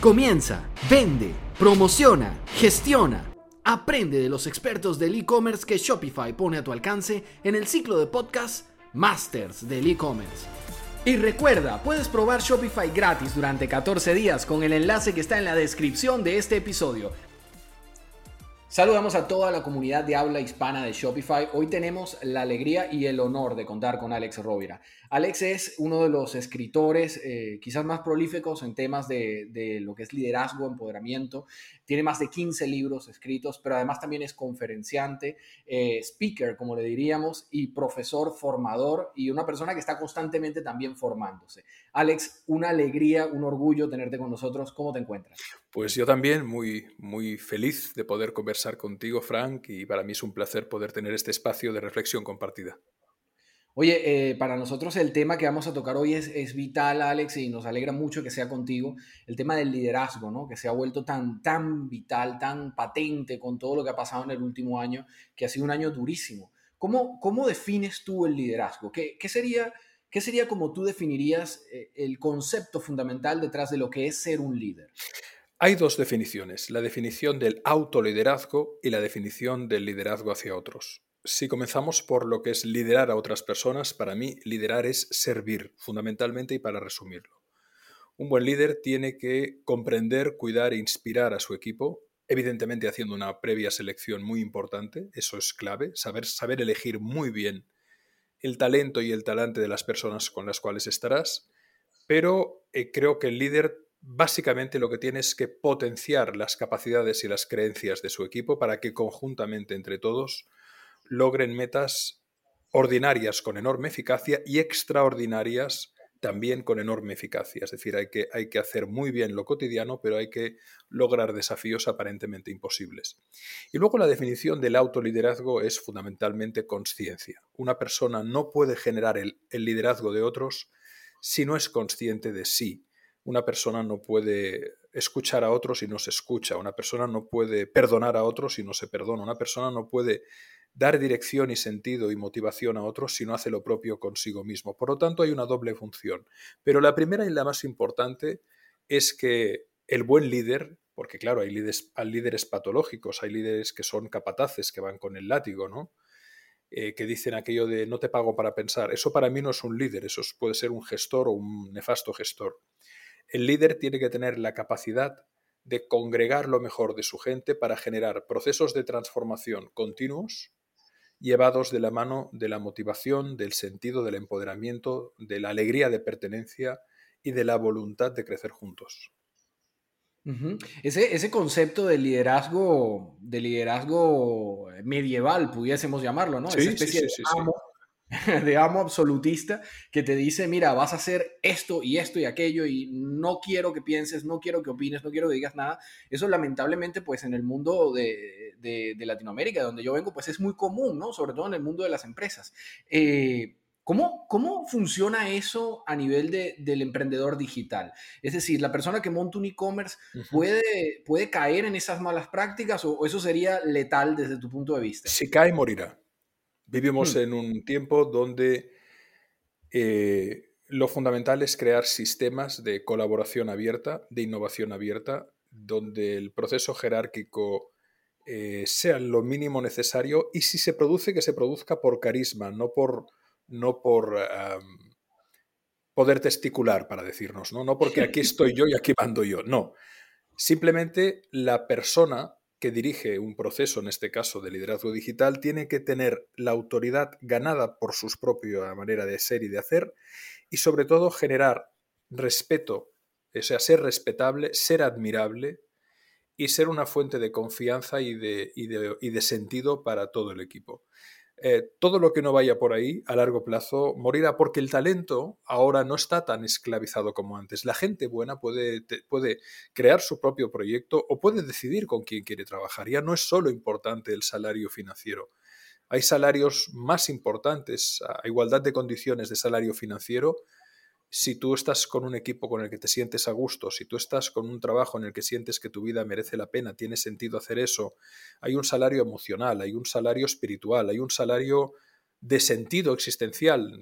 Comienza, vende, promociona, gestiona. Aprende de los expertos del e-commerce que Shopify pone a tu alcance en el ciclo de podcast Masters del e-commerce. Y recuerda, puedes probar Shopify gratis durante 14 días con el enlace que está en la descripción de este episodio. Saludamos a toda la comunidad de habla hispana de Shopify. Hoy tenemos la alegría y el honor de contar con Alex Rovira. Alex es uno de los escritores eh, quizás más prolíficos en temas de, lo que es liderazgo, empoderamiento. Tiene más de 15 libros escritos, pero además también es conferenciante, eh, speaker, como le diríamos, y profesor, formador y una persona que está constantemente también formándose. Alex, una alegría, un orgullo tenerte con nosotros. ¿Cómo te encuentras? Pues yo también muy, muy feliz de poder conversar contigo, Frank, y para mí es un placer poder tener este espacio de reflexión compartida. Oye, eh, para nosotros el tema que vamos a tocar hoy es, vital, Alex, y nos alegra mucho que sea contigo, el tema del liderazgo, ¿no? Que se ha vuelto tan, tan vital, tan patente con todo lo que ha pasado en el último año, que ha sido un año durísimo. ¿Cómo, cómo defines tú el liderazgo? ¿Qué, qué sería, ¿Qué sería como tú definirías eh, el concepto fundamental detrás de lo que es ser un líder? Hay dos definiciones, la definición del autoliderazgo y la definición del liderazgo hacia otros. Si comenzamos por lo que es liderar a otras personas, para mí liderar es servir, fundamentalmente y para resumirlo. Un buen líder tiene que comprender, cuidar e inspirar a su equipo, evidentemente haciendo una previa selección muy importante, eso es clave, saber, saber elegir muy bien el talento y el talante de las personas con las cuales estarás, pero eh, creo que el líder básicamente lo que tiene es que potenciar las capacidades y las creencias de su equipo para que conjuntamente entre todos logren metas ordinarias con enorme eficacia y extraordinarias también con enorme eficacia. Es decir, hay que, hay que hacer muy bien lo cotidiano, pero hay que lograr desafíos aparentemente imposibles. Y luego la definición del autoliderazgo es fundamentalmente conciencia. Una persona no puede generar el, el liderazgo de otros si no es consciente de sí. Una persona no puede escuchar a otros si no se escucha. Una persona no puede perdonar a otros si no se perdona. Una persona no puede dar dirección y sentido y motivación a otros si no hace lo propio consigo mismo. Por lo tanto, hay una doble función. Pero la primera y la más importante es que el buen líder, porque claro, hay líderes, hay líderes patológicos, hay líderes que son capataces, que van con el látigo, ¿no? Eh, que dicen aquello de no te pago para pensar. Eso para mí no es un líder, eso puede ser un gestor o un nefasto gestor. El líder tiene que tener la capacidad de congregar lo mejor de su gente para generar procesos de transformación continuos llevados de la mano de la motivación, del sentido, del empoderamiento, de la alegría de pertenencia y de la voluntad de crecer juntos. ese, ese, concepto de liderazgo, de liderazgo medieval, pudiésemos llamarlo, ¿no? Esa especie de amo absolutista que te dice, mira, vas a hacer esto y esto y aquello y no quiero que pienses, no quiero que opines, no quiero que digas nada. Eso lamentablemente pues en el mundo de, de, Latinoamérica, de donde yo vengo, pues es muy común, ¿no? Sobre todo en el mundo de las empresas. Eh, ¿Cómo, ¿Cómo, funciona eso a nivel de, del emprendedor digital? Es decir, ¿la persona que monta un e-commerce puede, puede caer en esas malas prácticas o, eso sería letal desde tu punto de vista? Si cae, morirá. Vivimos mm. en un tiempo donde eh, lo fundamental es crear sistemas de colaboración abierta, de innovación abierta, donde el proceso jerárquico eh, sea lo mínimo necesario y si se produce, que se produzca por carisma, no por, no por poder testicular, para decirnos, ¿no? no porque aquí estoy yo y aquí mando yo, no. Simplemente la persona que dirige un proceso, en este caso de liderazgo digital, tiene que tener la autoridad ganada por su propia manera de ser y de hacer y sobre todo generar respeto, o sea, ser respetable, ser admirable y ser una fuente de confianza y de, y de sentido para todo el equipo. Eh, todo lo que no vaya por ahí a largo plazo morirá porque el talento ahora no está tan esclavizado como antes. La gente buena puede, puede crear su propio proyecto o puede decidir con quién quiere trabajar. Ya no es solo importante el salario financiero. Hay salarios más importantes, a igualdad de condiciones de salario financiero, si tú estás con un equipo con el que te sientes a gusto, si tú estás con un trabajo en el que sientes que tu vida merece la pena, tiene sentido hacer eso, hay un salario emocional, hay un salario espiritual, hay un salario de sentido existencial,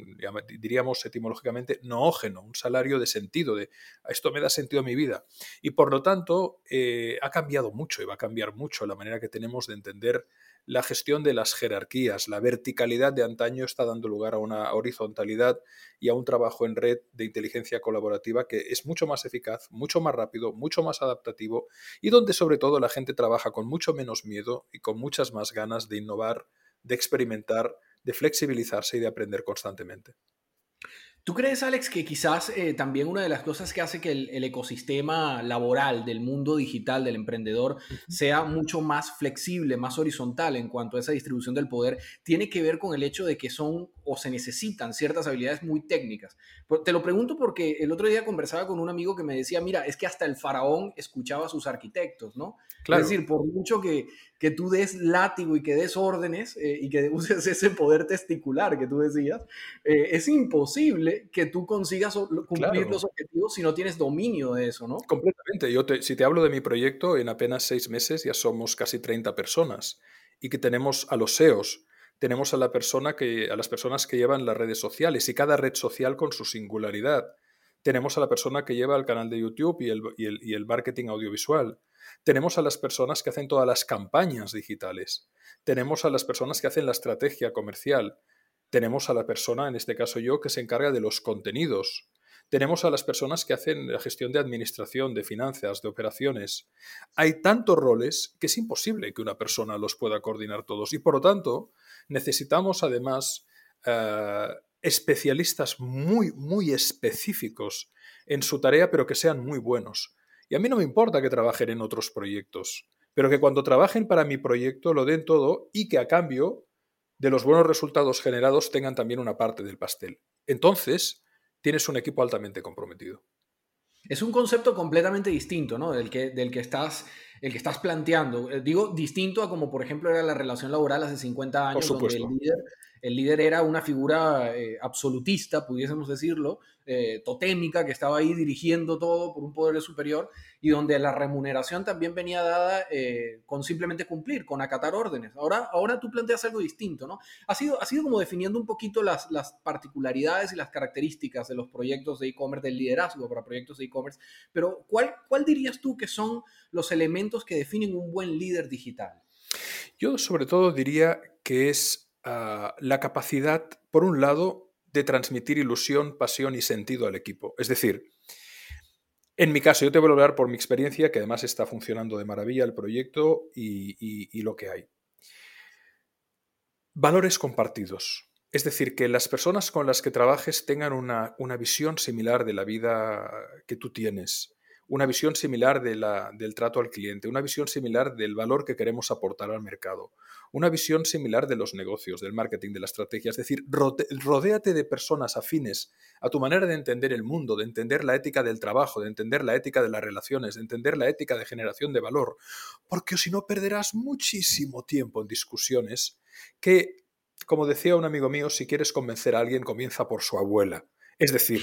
diríamos etimológicamente noógeno, un salario de sentido, de esto me da sentido a mi vida. Y por lo tanto, eh, ha cambiado mucho y va a cambiar mucho la manera que tenemos de entender la gestión de las jerarquías. La verticalidad de antaño está dando lugar a una horizontalidad y a un trabajo en red de inteligencia colaborativa que es mucho más eficaz, mucho más rápido, mucho más adaptativo y donde sobre todo la gente trabaja con mucho menos miedo y con muchas más ganas de innovar, de experimentar, de flexibilizarse y de aprender constantemente. ¿Tú crees, Alex, que quizás eh, también una de las cosas que hace que el, ecosistema laboral del mundo digital del emprendedor sea mucho más flexible, más horizontal en cuanto a esa distribución del poder, tiene que ver con el hecho de que son o se necesitan ciertas habilidades muy técnicas? Te lo pregunto porque el otro día conversaba con un amigo que me decía, mira, es que hasta el faraón escuchaba a sus arquitectos, ¿no? Es decir, por mucho que, que tú des látigo y que des órdenes eh, y que uses ese poder testicular que tú decías, eh, es imposible que tú consigas cumplir los objetivos si no tienes dominio de eso, ¿no? Completamente. Yo si te hablo de mi proyecto, en apenas seis meses ya somos casi 30 personas y que tenemos a los SEOs, tenemos a, la persona que, a las personas que llevan las redes sociales y cada red social con su singularidad. Tenemos a la persona que lleva el canal de YouTube y el, y el, y el marketing audiovisual tenemos a las personas que hacen todas las campañas digitales. Tenemos a las personas que hacen la estrategia comercial. Tenemos a la persona, en este caso yo, que se encarga de los contenidos. Tenemos a las personas que hacen la gestión de administración, de finanzas, de operaciones. Hay tantos roles que es imposible que una persona los pueda coordinar todos y por lo tanto necesitamos además eh, especialistas muy, muy específicos en su tarea pero que sean muy buenos. Y a mí no me importa que trabajen en otros proyectos, pero que cuando trabajen para mi proyecto lo den todo y que a cambio de los buenos resultados generados tengan también una parte del pastel. Entonces, tienes un equipo altamente comprometido. Es un concepto completamente distinto, ¿no? Del que, del que estás el que estás planteando. Eh, digo, distinto a como, por ejemplo, era la relación laboral hace 50 años, donde el líder el líder era una figura eh, absolutista, pudiésemos decirlo, eh, totémica, que estaba ahí dirigiendo todo por un poder superior y donde la remuneración también venía dada eh, con simplemente cumplir, con acatar órdenes. Ahora, ahora tú planteas algo distinto, ¿no? Ha sido, ha sido como definiendo un poquito las, las particularidades y las características de los proyectos de e-commerce, del liderazgo para proyectos de e-commerce, pero ¿cuál, ¿cuál dirías tú que son los elementos que definen un buen líder digital? Yo sobre todo diría que es Ah, la capacidad, por un lado, de transmitir ilusión, pasión y sentido al equipo. Es decir, en mi caso, yo te voy a hablar por mi experiencia, que además está funcionando de maravilla el proyecto y, lo que hay. Valores compartidos. Es decir, que las personas con las que trabajes tengan una, una visión similar de la vida que tú tienes, una visión similar del trato al cliente, una visión similar del valor que queremos aportar al mercado, una visión similar de los negocios, del marketing, de la estrategia. Es decir, rodéate de personas afines a tu manera de entender el mundo, de entender la ética del trabajo, de entender la ética de las relaciones, de entender la ética de generación de valor, porque si no perderás muchísimo tiempo en discusiones que, como decía un amigo mío, si quieres convencer a alguien, comienza por su abuela. Es decir,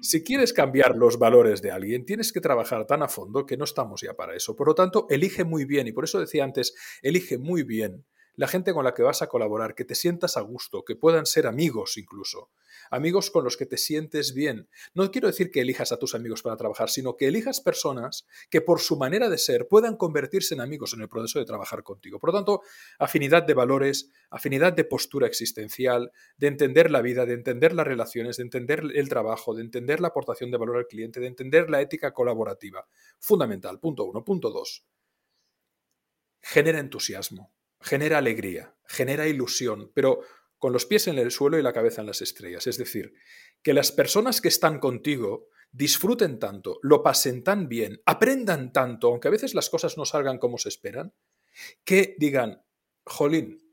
si quieres cambiar los valores de alguien, tienes que trabajar tan a fondo que no estamos ya para eso. Por lo tanto, elige muy bien, y por eso decía antes, elige muy bien la gente con la que vas a colaborar, que te sientas a gusto, que puedan ser amigos incluso, amigos con los que te sientes bien. No quiero decir que elijas a tus amigos para trabajar, sino que elijas personas que por su manera de ser puedan convertirse en amigos en el proceso de trabajar contigo. Por lo tanto, afinidad de valores, afinidad de postura existencial, de entender la vida, de entender las relaciones, de entender el trabajo, de entender la aportación de valor al cliente, de entender la ética colaborativa. Fundamental. Punto uno. Punto dos. Genera entusiasmo genera alegría, genera ilusión, pero con los pies en el suelo y la cabeza en las estrellas. Es decir, que las personas que están contigo disfruten tanto, lo pasen tan bien, aprendan tanto, aunque a veces las cosas no salgan como se esperan, que digan, jolín,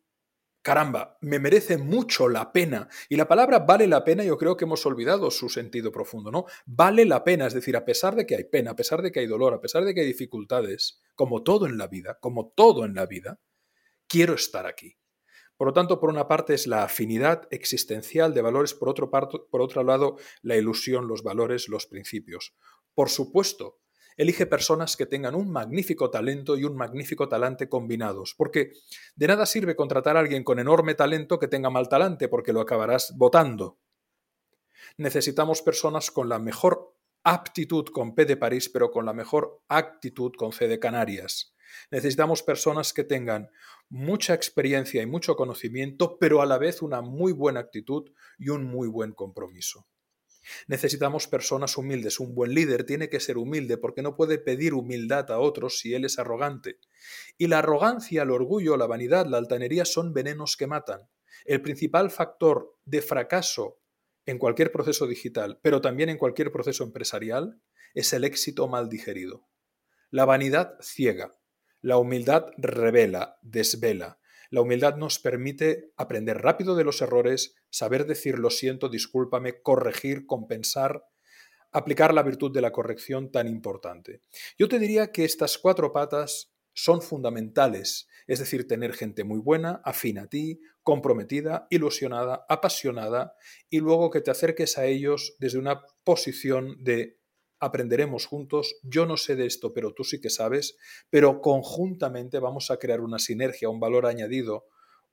caramba, me merece mucho la pena. Y la palabra vale la pena, yo creo que hemos olvidado su sentido profundo, ¿no? Vale la pena, es decir, a pesar de que hay pena, a pesar de que hay dolor, a pesar de que hay dificultades, como todo en la vida, como todo en la vida, quiero estar aquí. Por lo tanto, por una parte es la afinidad existencial de valores, por otro, por otro lado la ilusión, los valores, los principios. Por supuesto, Elige personas que tengan un magnífico talento y un magnífico talante combinados, porque de nada sirve contratar a alguien con enorme talento que tenga mal talante, porque lo acabarás votando. Necesitamos personas con la mejor aptitud con P de París, pero con la mejor actitud con C de Canarias. Necesitamos personas que tengan mucha experiencia y mucho conocimiento, pero a la vez una muy buena actitud y un muy buen compromiso. Necesitamos personas humildes. Un buen líder tiene que ser humilde porque no puede pedir humildad a otros si él es arrogante. Y la arrogancia, el orgullo, la vanidad, la altanería son venenos que matan. El principal factor de fracaso en cualquier proceso digital, pero también en cualquier proceso empresarial, es el éxito mal digerido. La vanidad ciega, la humildad revela, desvela. La humildad nos permite aprender rápido de los errores, saber decir lo siento, discúlpame, corregir, compensar, aplicar la virtud de la corrección tan importante. Yo te diría que estas cuatro patas son fundamentales, es decir, tener gente muy buena, afín a ti, comprometida, ilusionada, apasionada, y luego que te acerques a ellos desde una posición de aprenderemos juntos, yo no sé de esto, pero tú sí que sabes, pero conjuntamente vamos a crear una sinergia, un valor añadido,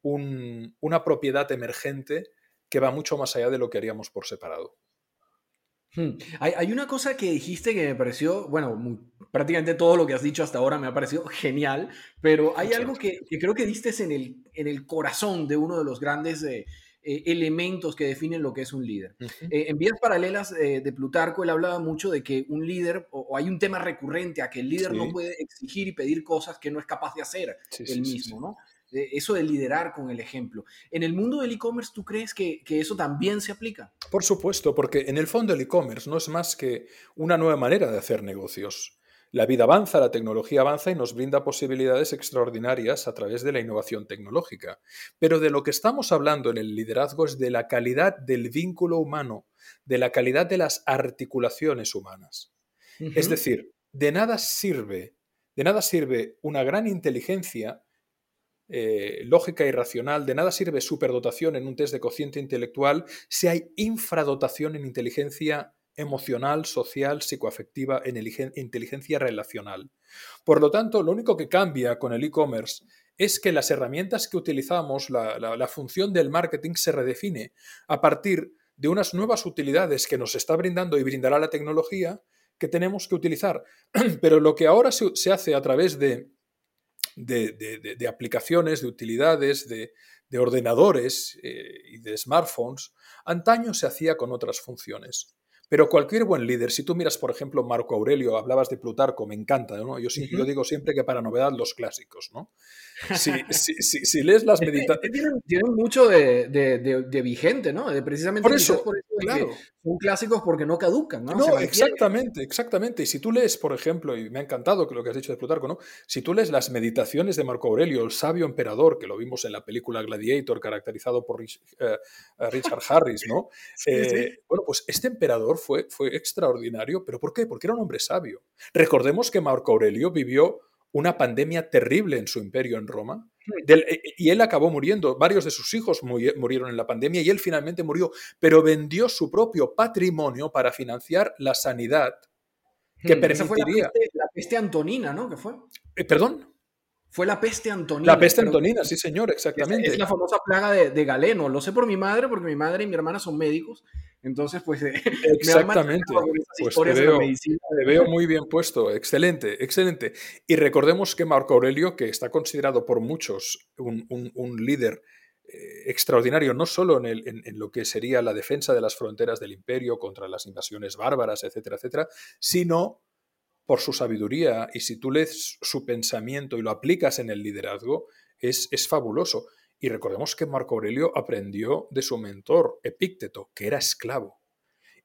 una propiedad emergente que va mucho más allá de lo que haríamos por separado. Hmm. Hay, una cosa que dijiste que me pareció, bueno, prácticamente todo lo que has dicho hasta ahora me ha parecido genial, pero hay algo que, creo que diste en el, en el corazón de uno de los grandes eh, eh, elementos que definen lo que es un líder. Eh, en Vías Paralelas eh, de Plutarco, él hablaba mucho de que un líder, o, hay un tema recurrente a que el líder no puede exigir y pedir cosas que no es capaz de hacer él mismo, ¿no? Eso de liderar con el ejemplo. En el mundo del e-commerce, ¿tú crees que, que, eso también se aplica? Por supuesto, porque en el fondo el e-commerce no es más que una nueva manera de hacer negocios. La vida avanza, la tecnología avanza y nos brinda posibilidades extraordinarias a través de la innovación tecnológica. Pero de lo que estamos hablando en el liderazgo es de la calidad del vínculo humano, de la calidad de las articulaciones humanas. Es decir, de nada sirve, de nada sirve una gran inteligencia eh, lógica y racional, de nada sirve superdotación en un test de cociente intelectual si hay infradotación en inteligencia emocional, social, psicoafectiva, en inteligencia relacional. Por lo tanto, lo único que cambia con el e-commerce es que las herramientas que utilizamos, la, función del marketing se redefine a partir de unas nuevas utilidades que nos está brindando y brindará la tecnología que tenemos que utilizar. Pero lo que ahora se, hace a través de, aplicaciones, de utilidades, de, ordenadores eh, y de smartphones, antaño se hacía con otras funciones. Pero cualquier buen líder, si tú miras, por ejemplo, Marco Aurelio, hablabas de Plutarco, me encanta, ¿no? Yo, yo digo siempre que para novedad los clásicos, ¿no? Si, si, lees las meditaciones... Tienen, mucho de, vigente, ¿no? De precisamente por eso, claro. Son clásicos porque no caducan, ¿no? No, exactamente, exactamente. Y si tú lees, por ejemplo, y me ha encantado lo que has dicho de Plutarco, ¿no? Si tú lees las meditaciones de Marco Aurelio, el sabio emperador, que lo vimos en la película Gladiator, caracterizado por eh, Richard Harris, ¿no? Eh, bueno, pues este emperador fue, fue extraordinario, pero ¿por qué? Porque era un hombre sabio. Recordemos que Marco Aurelio vivió una pandemia terrible en su imperio en Roma. Eh, y él acabó muriendo, varios de sus hijos murieron en la pandemia y él finalmente murió, pero vendió su propio patrimonio para financiar la sanidad que permitiría... fue la peste, antonina, ¿no? ¿Qué fue? Eh, ¿Perdón? Fue la peste antonina. La peste antonina, sí, señor, exactamente. Es, la famosa plaga de, de, Galeno. Lo sé por mi madre, porque mi madre y mi hermana son médicos. Entonces, pues. Exactamente. pues te veo, te veo, muy bien puesto. Excelente, excelente. Y recordemos que Marco Aurelio, que está considerado por muchos un, un, líder eh, extraordinario, no solo en, el, en, lo que sería la defensa de las fronteras del imperio contra las invasiones bárbaras, etcétera, etcétera, sino por su sabiduría y si tú lees su pensamiento y lo aplicas en el liderazgo, es, es fabuloso. Y recordemos que Marco Aurelio aprendió de su mentor, Epícteto, que era esclavo.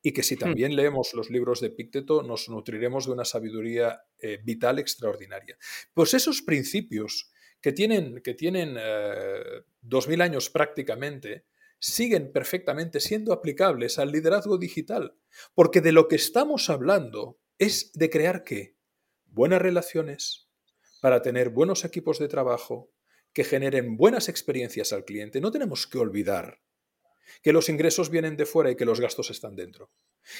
Y que si hmm. también leemos los libros de Epícteto, nos nutriremos de una sabiduría eh, vital extraordinaria. Pues esos principios que tienen, que tienen eh, dos mil años prácticamente, siguen perfectamente siendo aplicables al liderazgo digital. Porque de lo que estamos hablando es de crear qué? Buenas relaciones, para tener buenos equipos de trabajo, que generen buenas experiencias al cliente. No tenemos que olvidar que los ingresos vienen de fuera y que los gastos están dentro.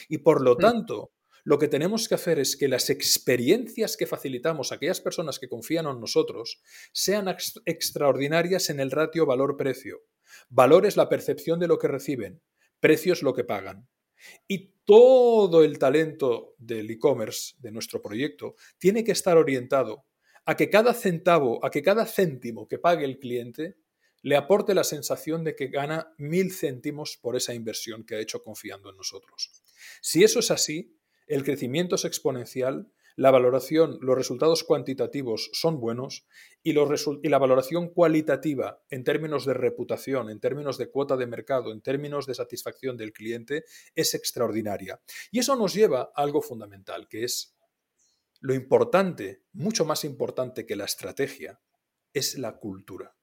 Y por lo tanto, lo que tenemos que hacer es que las experiencias que facilitamos a aquellas personas que confían en nosotros sean extraordinarias en el ratio valor-precio. Valor es la percepción de lo que reciben, precio es lo que pagan. Y todo el talento del e-commerce, de nuestro proyecto, tiene que estar orientado a que cada centavo, a que cada céntimo que pague el cliente le aporte la sensación de que gana mil céntimos por esa inversión que ha hecho confiando en nosotros. Si eso es así, el crecimiento es exponencial, la valoración, los resultados cuantitativos son buenos y, y, la valoración cualitativa en términos de reputación, en términos de cuota de mercado, en términos de satisfacción del cliente es extraordinaria. Y eso nos lleva a algo fundamental, que es lo importante, mucho más importante que la estrategia, es la cultura.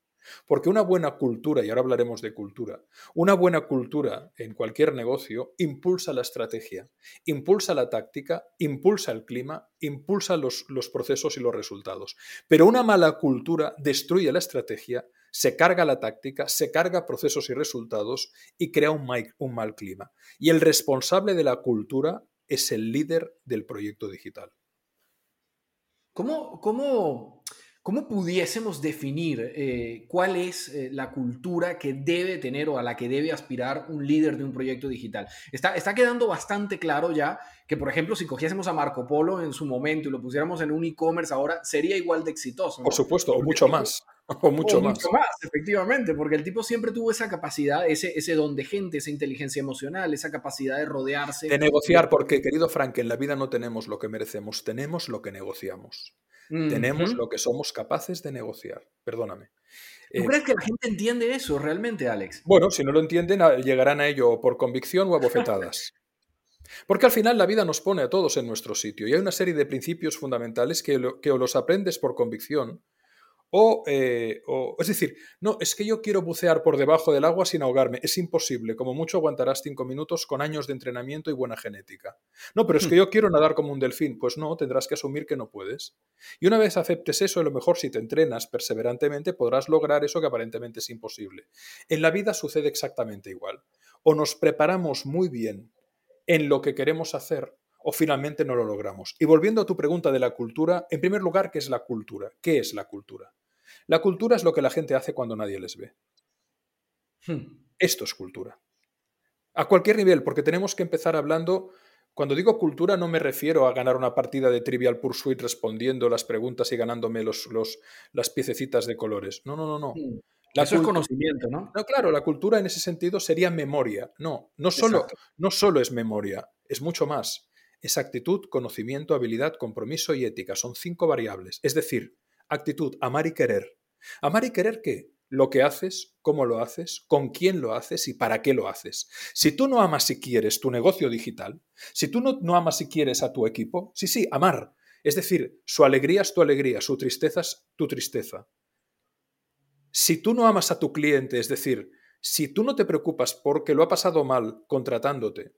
Porque una buena cultura, y ahora hablaremos de cultura, una buena cultura en cualquier negocio impulsa la estrategia, impulsa la táctica, impulsa el clima, impulsa los, procesos y los resultados. Pero una mala cultura destruye la estrategia, se carga la táctica, se carga procesos y resultados y crea un mal clima. Y el responsable de la cultura es el líder del proyecto digital. ¿Cómo, cómo ¿Cómo pudiésemos definir eh, cuál es eh, la cultura que debe tener o a la que debe aspirar un líder de un proyecto digital? Está, está quedando bastante claro ya que, por ejemplo, si cogiésemos a Marco Polo en su momento y lo pusiéramos en un e-commerce ahora, sería igual de exitoso. Por supuesto, o mucho más. O mucho más. Mucho más, efectivamente, porque el tipo siempre tuvo esa capacidad, ese, ese don de gente, esa inteligencia emocional, esa capacidad de rodearse. De negociar, porque, querido Frank, en la vida no tenemos lo que merecemos, tenemos lo que negociamos. Tenemos lo que somos capaces de negociar. Perdóname. ¿Tú crees que la gente entiende eso realmente, Alex? Bueno, si no lo entienden, llegarán a ello por convicción o a bofetadas. Porque al final la vida nos pone a todos en nuestro sitio y hay una serie de principios fundamentales que, que o los aprendes por convicción eh, o, es decir, no, es que yo quiero bucear por debajo del agua sin ahogarme. Es imposible. Como mucho aguantarás cinco minutos con años de entrenamiento y buena genética. No, pero es que hmm. yo quiero nadar como un delfín. Pues no, tendrás que asumir que no puedes. Y una vez aceptes eso, a lo mejor si te entrenas perseverantemente podrás lograr eso que aparentemente es imposible. En la vida sucede exactamente igual. O nos preparamos muy bien en lo que queremos hacer o finalmente no lo logramos. Y volviendo a tu pregunta de la cultura, en primer lugar, ¿qué es la cultura? ¿Qué es la cultura? La cultura es lo que la gente hace cuando nadie les ve. Hmm. Esto es cultura. A cualquier nivel, porque tenemos que empezar hablando cuando digo cultura no me refiero a ganar una partida de Trivial Pursuit respondiendo las preguntas y ganándome los, las piececitas de colores. No, no, no, no. Hmm. Eso es conocimiento, ¿no? No, claro, la cultura en ese sentido sería memoria. No, no solo, no solo es memoria, es mucho más. Es actitud, conocimiento, habilidad, compromiso y ética. Son cinco variables. Es decir, actitud, amar y querer. ¿Amar y querer qué? Lo que haces, cómo lo haces, con quién lo haces y para qué lo haces. Si tú no amas y quieres tu negocio digital, si tú no, no amas y quieres a tu equipo, sí, sí, amar. Es decir, su alegría es tu alegría, su tristeza es tu tristeza. Si tú no amas a tu cliente, es decir, si tú no te preocupas porque lo ha pasado mal contratándote,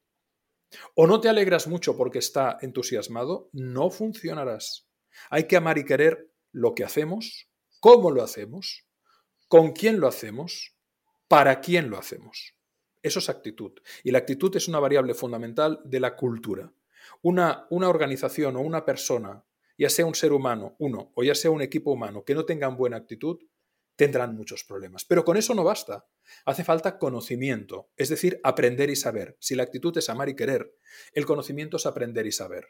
o no te alegras mucho porque está entusiasmado, no funcionarás. Hay que amar y querer lo que hacemos, cómo lo hacemos, con quién lo hacemos, para quién lo hacemos. Eso es actitud. Y la actitud es una variable fundamental de la cultura. Una, una organización o una persona, ya sea un ser humano, uno, o ya sea un equipo humano, que no tengan buena actitud, tendrán muchos problemas. Pero con eso no basta. Hace falta conocimiento, es decir, aprender y saber. Si la actitud es amar y querer, el conocimiento es aprender y saber.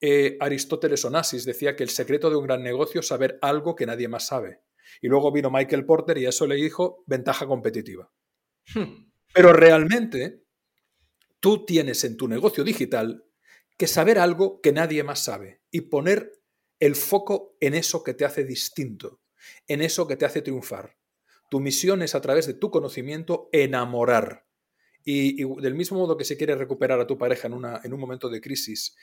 Eh, Aristóteles Onassis decía que el secreto de un gran negocio es saber algo que nadie más sabe. Y luego vino Michael Porter y eso le dijo ventaja competitiva. Hmm. Pero realmente tú tienes en tu negocio digital que saber algo que nadie más sabe y poner el foco en eso que te hace distinto en eso que te hace triunfar. Tu misión es a través de tu conocimiento enamorar. Y, del mismo modo que si quieres recuperar a tu pareja en, una, en un momento de crisis,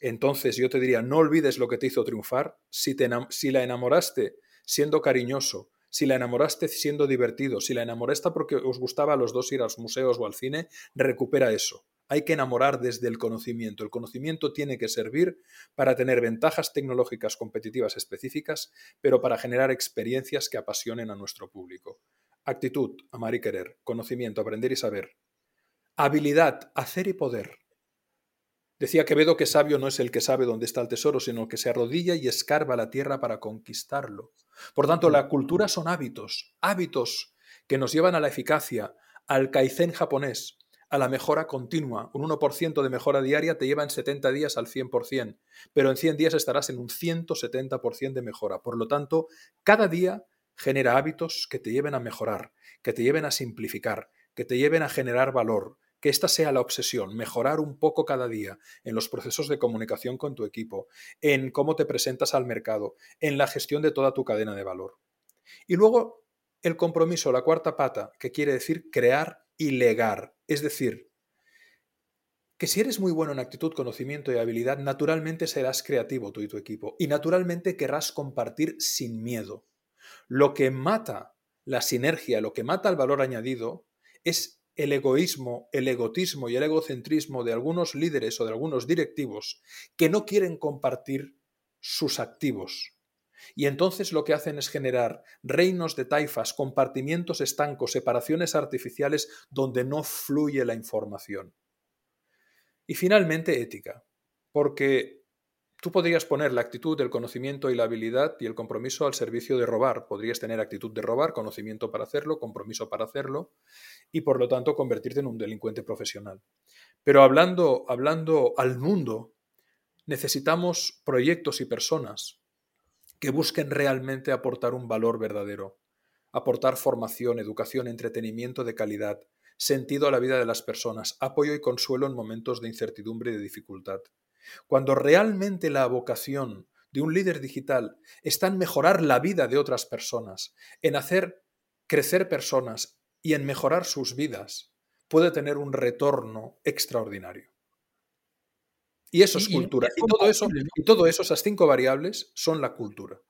entonces yo te diría, no olvides lo que te hizo triunfar. Si, te, si la enamoraste siendo cariñoso, si la enamoraste siendo divertido, si la enamoraste porque os gustaba a los dos ir a los museos o al cine, recupera eso. Hay que enamorar desde el conocimiento. El conocimiento tiene que servir para tener ventajas tecnológicas competitivas específicas, pero para generar experiencias que apasionen a nuestro público. Actitud, amar y querer. Conocimiento, aprender y saber. Habilidad, hacer y poder. Decía Quevedo que sabio no es el que sabe dónde está el tesoro, sino el que se arrodilla y escarba la tierra para conquistarlo. Por tanto, la cultura son hábitos, hábitos que nos llevan a la eficacia, al kaizen japonés, a la mejora continua. Un 1% de mejora diaria te lleva en 70 días al 100%, pero en 100 días estarás en un 170% de mejora. Por lo tanto, cada día genera hábitos que te lleven a mejorar, que te lleven a simplificar, que te lleven a generar valor, que esta sea la obsesión, mejorar un poco cada día en los procesos de comunicación con tu equipo, en cómo te presentas al mercado, en la gestión de toda tu cadena de valor. Y luego el compromiso, la cuarta pata, que quiere decir crear y legar, es decir, que si eres muy bueno en actitud, conocimiento y habilidad, naturalmente serás creativo tú y tu equipo y naturalmente querrás compartir sin miedo. Lo que mata la sinergia, lo que mata el valor añadido, es el egoísmo, el egotismo y el egocentrismo de algunos líderes o de algunos directivos que no quieren compartir sus activos. Y entonces lo que hacen es generar reinos de taifas, compartimientos estancos, separaciones artificiales donde no fluye la información. Y finalmente ética, porque Tú podrías poner la actitud, el conocimiento y la habilidad y el compromiso al servicio de robar. Podrías tener actitud de robar, conocimiento para hacerlo, compromiso para hacerlo y por lo tanto convertirte en un delincuente profesional. Pero hablando, hablando al mundo, necesitamos proyectos y personas que busquen realmente aportar un valor verdadero, aportar formación, educación, entretenimiento de calidad, sentido a la vida de las personas, apoyo y consuelo en momentos de incertidumbre y de dificultad. Cuando realmente la vocación de un líder digital está en mejorar la vida de otras personas, en hacer crecer personas y en mejorar sus vidas, puede tener un retorno extraordinario. Y eso es cultura. Y, todo eso, y todo eso, esas cinco variables, son la cultura.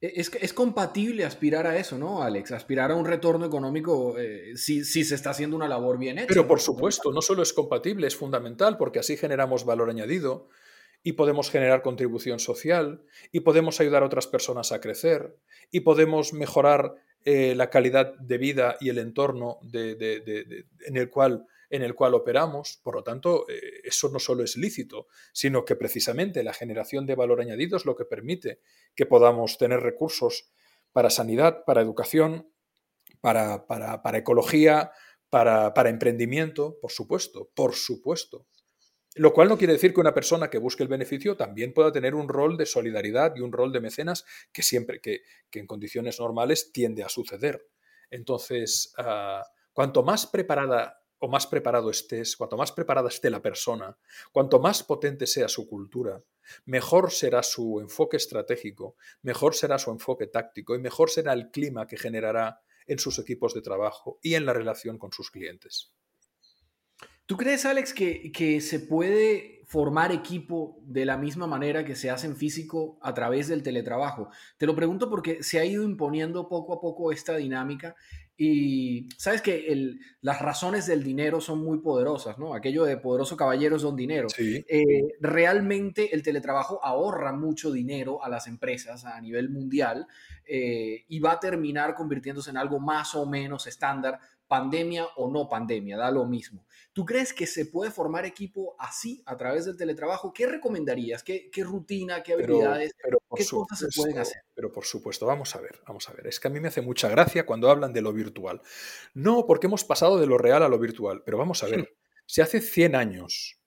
E, es, es, compatible aspirar a eso, ¿no, Alex? Aspirar a un retorno económico eh, si, si, se está haciendo una labor bien hecha. Pero por supuesto, no solo es compatible, es fundamental porque así generamos valor añadido y podemos generar contribución social y podemos ayudar a otras personas a crecer y podemos mejorar eh, la calidad de vida y el entorno de, de, de, en el cual en el cual operamos. Por lo tanto, eh, eso no solo es lícito, sino que precisamente la generación de valor añadido es lo que permite que podamos tener recursos para sanidad, para educación, para, para, ecología, para, para emprendimiento, por supuesto, por supuesto. Lo cual no quiere decir que una persona que busque el beneficio también pueda tener un rol de solidaridad y un rol de mecenas que siempre, que, que en condiciones normales tiende a suceder. Entonces, ah, cuanto más preparada o más preparado estés, cuanto más preparada esté la persona, cuanto más potente sea su cultura, mejor será su enfoque estratégico, mejor será su enfoque táctico y mejor será el clima que generará en sus equipos de trabajo y en la relación con sus clientes. ¿Tú crees, Alex, que, que se puede formar equipo de la misma manera que se hace en físico a través del teletrabajo? Te lo pregunto porque se ha ido imponiendo poco a poco esta dinámica y sabes que las razones del dinero son muy poderosas, ¿no? Aquello de poderoso caballero don dinero. Eh, realmente el teletrabajo ahorra mucho dinero a las empresas a nivel mundial eh, y va a terminar convirtiéndose en algo más o menos estándar pandemia o no pandemia, da lo mismo. ¿Tú crees que se puede formar equipo así a través del teletrabajo? ¿Qué recomendarías? ¿Qué, rutina, qué habilidades, qué cosas se pueden hacer? Pero por supuesto, vamos a ver, vamos a ver. Es que a mí me hace mucha gracia cuando hablan de lo virtual. No, porque hemos pasado de lo real a lo virtual, pero vamos a ver. Si hace 100 años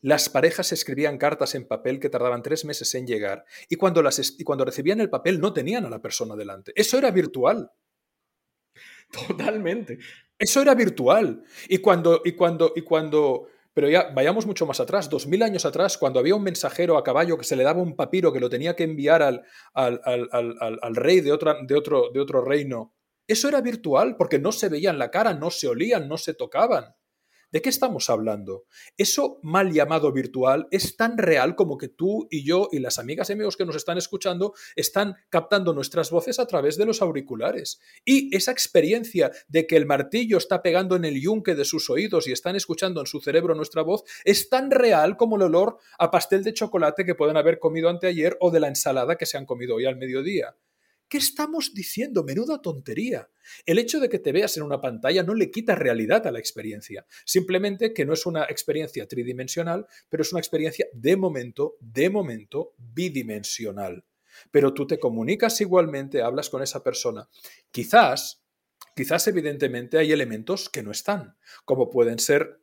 las parejas escribían cartas en papel que tardaban tres meses en llegar y cuando, las, y cuando recibían el papel no tenían a la persona delante. Eso era virtual. Totalmente. Eso era virtual. Y cuando, y cuando, y cuando, pero ya vayamos mucho más atrás, dos mil años atrás, cuando había un mensajero a caballo que se le daba un papiro que lo tenía que enviar al, al, al, al rey de, de, otro, de otro reino, eso era virtual porque no se veían la cara, no se olían, no se tocaban. ¿De qué estamos hablando? Eso mal llamado virtual es tan real como que tú y yo y las amigas y amigos que nos están escuchando están captando nuestras voces a través de los auriculares. Y esa experiencia de que el martillo está pegando en el yunque de sus oídos y están escuchando en su cerebro nuestra voz es tan real como el olor a pastel de chocolate que pueden haber comido anteayer o de la ensalada que se han comido hoy al mediodía. ¿Qué estamos diciendo? Menuda tontería. El hecho de que te veas en una pantalla no le quita realidad a la experiencia. Simplemente que no es una experiencia tridimensional, pero es una experiencia de momento, de momento, bidimensional. Pero tú te comunicas igualmente, hablas con esa persona. Quizás, quizás evidentemente hay elementos que no están, como pueden ser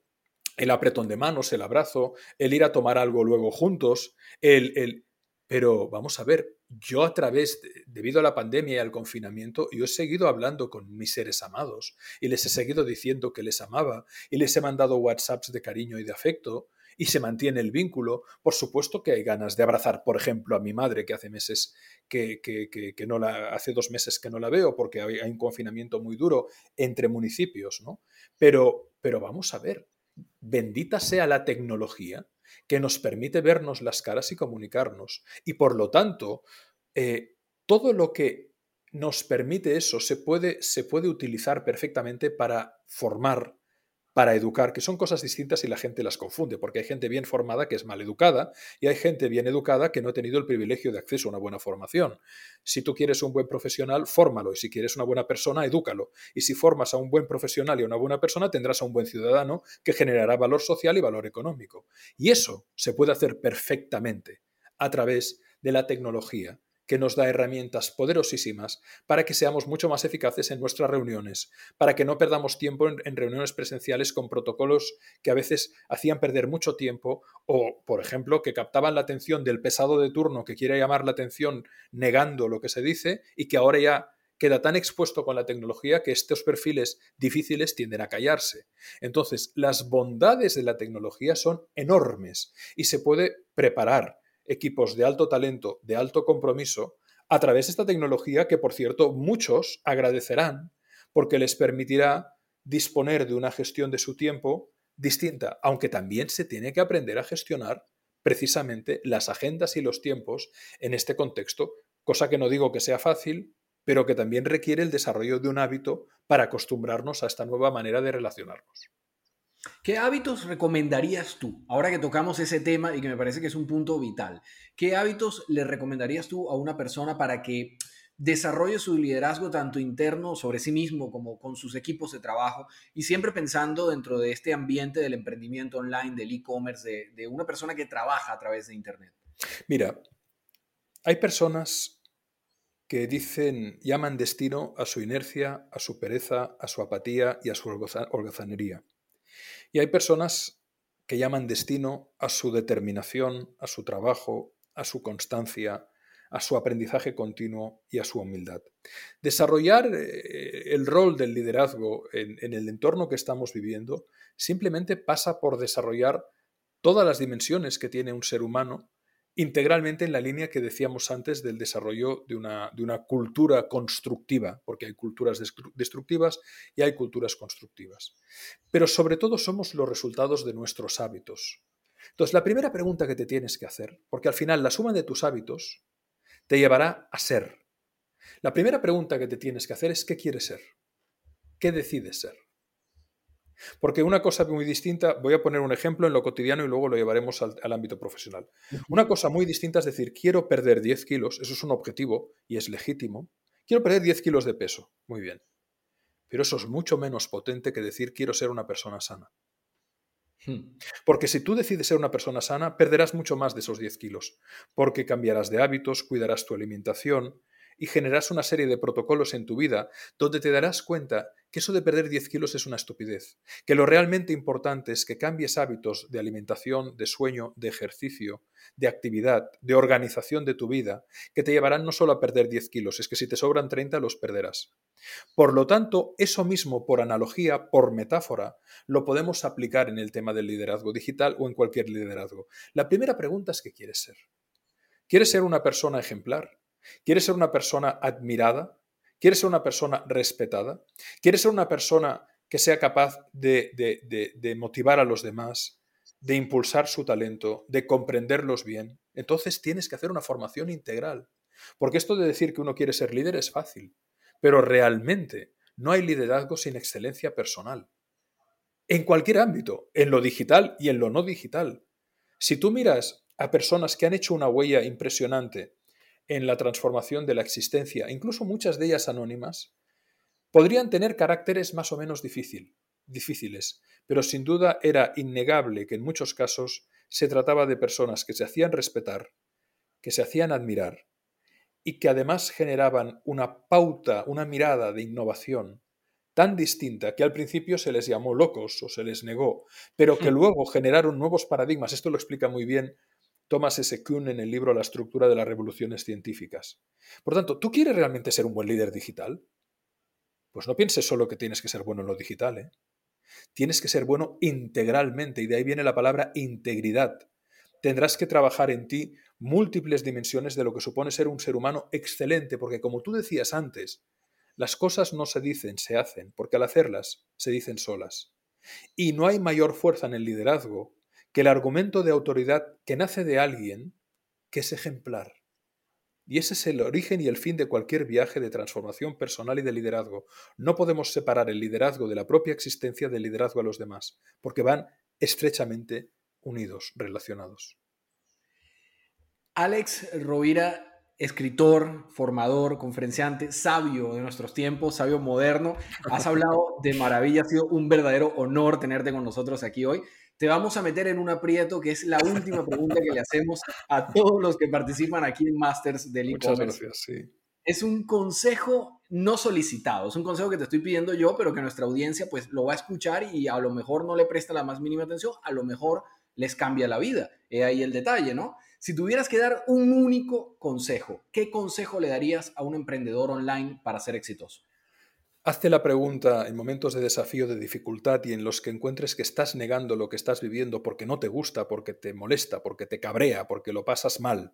el apretón de manos, el abrazo, el ir a tomar algo luego juntos, el, el pero vamos a ver, yo a través, debido a la pandemia y al confinamiento, yo he seguido hablando con mis seres amados y les he seguido diciendo que les amaba y les he mandado WhatsApps de cariño y de afecto y se mantiene el vínculo. Por supuesto que hay ganas de abrazar, por ejemplo, a mi madre, que hace meses que, que, que, no la, hace dos meses que no la veo porque hay, hay un confinamiento muy duro entre municipios, ¿no? Pero, pero vamos a ver, bendita sea la tecnología que nos permite vernos las caras y comunicarnos. Y por lo tanto, eh, todo lo que nos permite eso se puede, se puede utilizar perfectamente para formar para educar, que son cosas distintas y la gente las confunde, porque hay gente bien formada que es mal educada y hay gente bien educada que no ha tenido el privilegio de acceso a una buena formación. Si tú quieres un buen profesional, fórmalo y si quieres una buena persona, edúcalo. Y si formas a un buen profesional y a una buena persona, tendrás a un buen ciudadano que generará valor social y valor económico. Y eso se puede hacer perfectamente a través de la tecnología que nos da herramientas poderosísimas para que seamos mucho más eficaces en nuestras reuniones, para que no perdamos tiempo en, reuniones presenciales con protocolos que a veces hacían perder mucho tiempo o, por ejemplo, que captaban la atención del pesado de turno que quiere llamar la atención negando lo que se dice y que ahora ya queda tan expuesto con la tecnología que estos perfiles difíciles tienden a callarse. Entonces, las bondades de la tecnología son enormes y se puede preparar, equipos de alto talento, de alto compromiso, a través de esta tecnología que, por cierto, muchos agradecerán porque les permitirá disponer de una gestión de su tiempo distinta, aunque también se tiene que aprender a gestionar precisamente las agendas y los tiempos en este contexto, cosa que no digo que sea fácil, pero que también requiere el desarrollo de un hábito para acostumbrarnos a esta nueva manera de relacionarnos. ¿Qué hábitos recomendarías tú? Ahora que tocamos ese tema y que me parece que es un punto vital, ¿qué hábitos le recomendarías tú a una persona para que desarrolle su liderazgo tanto interno sobre sí mismo como con sus equipos de trabajo y siempre pensando dentro de este ambiente del emprendimiento online, del e-commerce, de, de una persona que trabaja a través de Internet? Mira, hay personas que dicen, llaman destino a su inercia, a su pereza, a su apatía y a su holgazanería. Y hay personas que llaman destino a su determinación, a su trabajo, a su constancia, a su aprendizaje continuo y a su humildad. Desarrollar eh, el rol del liderazgo en, en, el entorno que estamos viviendo simplemente pasa por desarrollar todas las dimensiones que tiene un ser humano integralmente en la línea que decíamos antes del desarrollo de una, de una cultura constructiva, porque hay culturas destructivas y hay culturas constructivas. Pero sobre todo somos los resultados de nuestros hábitos. Entonces, la primera pregunta que te tienes que hacer, porque al final la suma de tus hábitos te llevará a ser. La primera pregunta que te tienes que hacer es ¿qué quieres ser? ¿Qué decides ser? Porque una cosa muy distinta, voy a poner un ejemplo en lo cotidiano y luego lo llevaremos al, ámbito profesional. Una cosa muy distinta es decir, quiero perder 10 kilos, eso es un objetivo y es legítimo. Quiero perder 10 kilos de peso, muy bien. Pero eso es mucho menos potente que decir, quiero ser una persona sana. Hmm. Porque si tú decides ser una persona sana, perderás mucho más de esos 10 kilos, porque cambiarás de hábitos, cuidarás tu alimentación, y generarás una serie de protocolos en tu vida donde te darás cuenta que eso de perder 10 kilos es una estupidez, que lo realmente importante es que cambies hábitos de alimentación, de sueño, de ejercicio, de actividad, de organización de tu vida, que te llevarán no solo a perder 10 kilos, es que si te sobran 30 los perderás. Por lo tanto, eso mismo, por analogía, por metáfora, lo podemos aplicar en el tema del liderazgo digital o en cualquier liderazgo. La primera pregunta es ¿qué quieres ser? ¿Quieres ser una persona ejemplar? ¿Quieres ser una persona admirada? ¿Quieres ser una persona respetada? ¿Quieres ser una persona que sea capaz de, motivar a los demás, de impulsar su talento, de comprenderlos bien? Entonces tienes que hacer una formación integral. Porque esto de decir que uno quiere ser líder es fácil, pero realmente no hay liderazgo sin excelencia personal. En cualquier ámbito, en lo digital y en lo no digital. Si tú miras a personas que han hecho una huella impresionante en la transformación de la existencia, incluso muchas de ellas anónimas, podrían tener caracteres más o menos difícil, difíciles, pero sin duda era innegable que en muchos casos se trataba de personas que se hacían respetar, que se hacían admirar y que además generaban una pauta, una mirada de innovación tan distinta que al principio se les llamó locos o se les negó, pero que hmm. luego generaron nuevos paradigmas. Esto lo explica muy bien Thomas S. Kuhn en el libro La estructura de las revoluciones científicas. Por tanto, ¿tú quieres realmente ser un buen líder digital? Pues no pienses solo que tienes que ser bueno en lo digital, ¿eh? Tienes que ser bueno integralmente y de ahí viene la palabra integridad. Tendrás que trabajar en ti múltiples dimensiones de lo que supone ser un ser humano excelente, porque como tú decías antes, las cosas no se dicen, se hacen, porque al hacerlas se dicen solas. Y no hay mayor fuerza en el liderazgo que el argumento de autoridad que nace de alguien que es ejemplar. Y ese es el origen y el fin de cualquier viaje de transformación personal y de liderazgo. No podemos separar el liderazgo de la propia existencia del liderazgo a los demás, porque van estrechamente unidos, relacionados. Alex Rovira, escritor, formador, conferenciante, sabio de nuestros tiempos, sabio moderno, has hablado de maravilla, ha sido un verdadero honor tenerte con nosotros aquí hoy te vamos a meter en un aprieto que es la última pregunta que le hacemos a todos los que participan aquí en Masters del e-commerce. Sí. Es un consejo no solicitado, es un consejo que te estoy pidiendo yo, pero que nuestra audiencia pues lo va a escuchar y a lo mejor no le presta la más mínima atención, a lo mejor les cambia la vida. He ahí el detalle, ¿no? Si tuvieras que dar un único consejo, ¿qué consejo le darías a un emprendedor online para ser exitoso? Hazte la pregunta en momentos de desafío, de dificultad y en los que encuentres que estás negando lo que estás viviendo porque no te gusta, porque te molesta, porque te cabrea, porque lo pasas mal.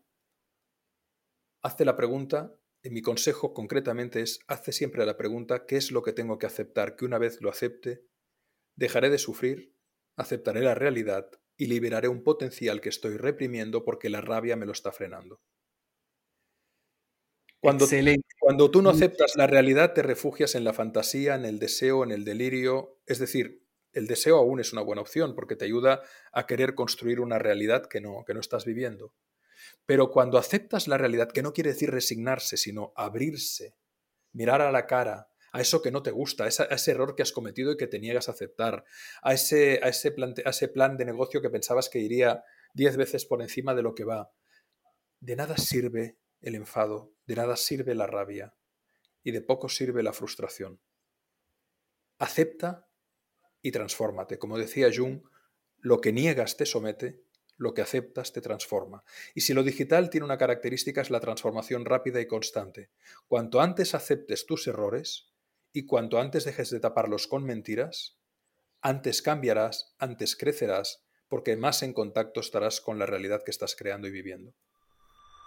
Hazte la pregunta, y mi consejo concretamente es, hazte siempre la pregunta, ¿qué es lo que tengo que aceptar? Que una vez lo acepte, dejaré de sufrir, aceptaré la realidad y liberaré un potencial que estoy reprimiendo porque la rabia me lo está frenando. Cuando, cuando tú no aceptas la realidad, te refugias en la fantasía, en el deseo, en el delirio. Es decir, el deseo aún es una buena opción porque te ayuda a querer construir una realidad que no, que no estás viviendo. Pero cuando aceptas la realidad, que no quiere decir resignarse, sino abrirse, mirar a la cara, a eso que no te gusta, a, ese error que has cometido y que te niegas a aceptar, a ese, a ese, a ese plan de negocio que pensabas que iría diez veces por encima de lo que va. De nada sirve el enfado, de nada sirve la rabia y de poco sirve la frustración. Acepta y transfórmate. Como decía Jung, lo que niegas te somete, lo que aceptas te transforma. Y si lo digital tiene una característica es la transformación rápida y constante. Cuanto antes aceptes tus errores y cuanto antes dejes de taparlos con mentiras, antes cambiarás, antes crecerás, porque más en contacto estarás con la realidad que estás creando y viviendo.